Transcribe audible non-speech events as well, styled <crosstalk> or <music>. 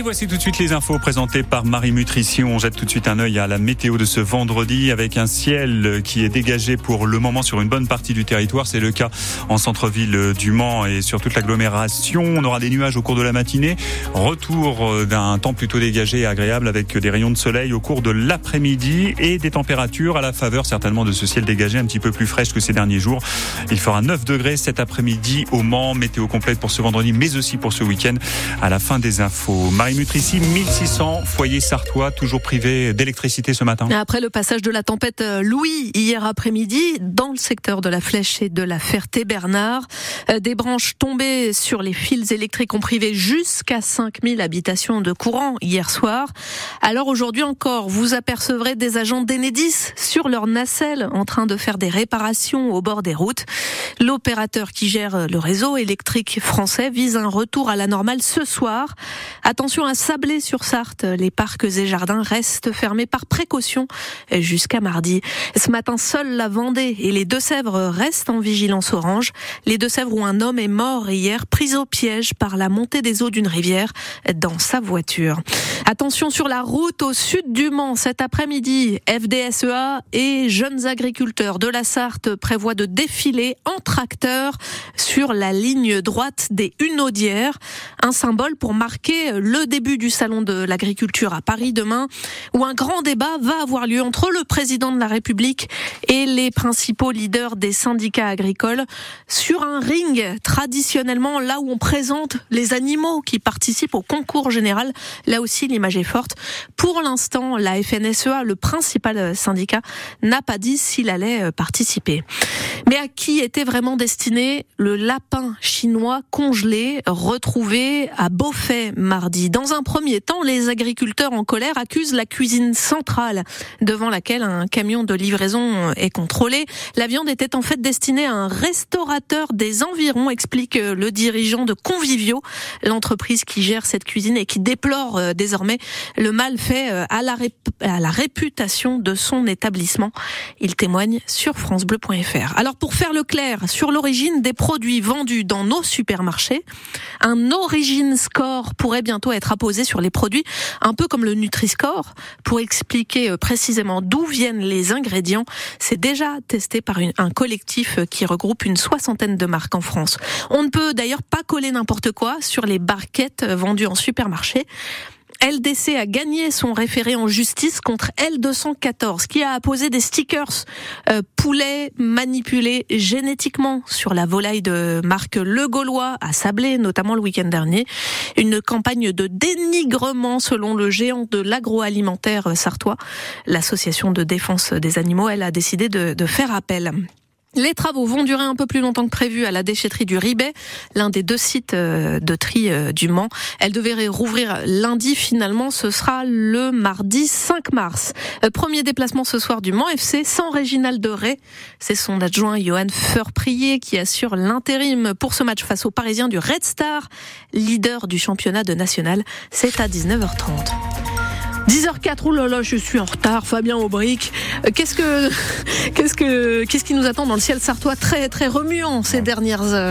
Et voici tout de suite les infos présentées par Marie Mutrici. On jette tout de suite un œil à la météo de ce vendredi avec un ciel qui est dégagé pour le moment sur une bonne partie du territoire. C'est le cas en centre-ville du Mans et sur toute l'agglomération. On aura des nuages au cours de la matinée. Retour d'un temps plutôt dégagé et agréable avec des rayons de soleil au cours de l'après-midi et des températures à la faveur certainement de ce ciel dégagé un petit peu plus fraîche que ces derniers jours. Il fera 9 degrés cet après-midi au Mans. Météo complète pour ce vendredi mais aussi pour ce week-end à la fin des infos. Marie Mutrici, 1600 foyers sartois toujours privés d'électricité ce matin. Après le passage de la tempête euh, Louis hier après-midi dans le secteur de la Flèche et de la Ferté-Bernard, euh, des branches tombées sur les fils électriques ont privé jusqu'à 5000 habitations de courant hier soir. Alors aujourd'hui encore, vous apercevrez des agents d'Enedis sur leur nacelle en train de faire des réparations au bord des routes. L'opérateur qui gère le réseau électrique français vise un retour à la normale ce soir. Attention à Sablé-sur-Sarthe, les parcs et jardins restent fermés par précaution jusqu'à mardi. Ce matin, seule la Vendée et les Deux-Sèvres restent en vigilance orange. Les Deux-Sèvres où un homme est mort hier, pris au piège par la montée des eaux d'une rivière dans sa voiture. Attention sur la route au sud du Mans cet après-midi. FDSEA et jeunes agriculteurs de la Sarthe prévoient de défiler en tracteur sur la ligne droite des Hunaudières. Un symbole pour marquer le début du salon de l'agriculture à Paris demain, où un grand débat va avoir lieu entre le président de la République et les principaux leaders des syndicats agricoles sur un ring traditionnellement là où on présente les animaux qui participent au concours général. Là aussi, l'image est forte. Pour l'instant, la FNSEA, le principal syndicat, n'a pas dit s'il allait participer. Mais à qui était vraiment destiné le lapin chinois congelé retrouvé à Beaufait mardi Dans un premier temps, les agriculteurs en colère accusent la cuisine centrale devant laquelle un camion de livraison est contrôlé. La viande était en fait destinée à un restaurateur des environs, explique le dirigeant de Convivio, l'entreprise qui gère cette cuisine et qui déplore euh, désormais le mal fait euh, à la, à la réputation de son établissement. Il témoigne sur francebleu.fr. Alors pour faire le clair sur l'origine des produits vendus dans nos supermarchés, un origin score pourrait bientôt être apposé sur les produits, un peu comme le Nutri-Score, pour expliquer euh, précisément d'où viennent les ingrédients. C'est déjà testé par un collectif euh, qui regroupe une soixantaine de marques en France. On ne peut d'ailleurs pas coller n'importe quoi sur les barquettes euh, vendues en supermarché. LDC a gagné son référé en justice contre L214 qui a apposé des stickers euh, poulet manipulés génétiquement sur la volaille de marque Le Gaulois à Sablé, notamment le week-end dernier. Une campagne de dénigrement selon le géant de l'agroalimentaire sartois. L'association de défense des animaux, elle a décidé de faire appel. Les travaux vont durer un peu plus longtemps que prévu à la déchetterie du Ribet, l'un des deux sites euh, de tri euh, du Mans. Elle devrait rouvrir lundi, finalement ce sera le mardi 5 mars. Euh, premier déplacement ce soir du Mans FC sans Réginald de Ré. C'est son adjoint Johan Feurprier qui assure l'intérim pour ce match face aux Parisiens du Red Star, leader du championnat de national. C'est à 19h30. 10h04, oh là là, je suis en retard, Fabien Aubric. Qu'est-ce que, <laughs> qu'est-ce que, qu'est-ce qui nous attend dans le ciel sartois? Très, très remuant ces dernières heures?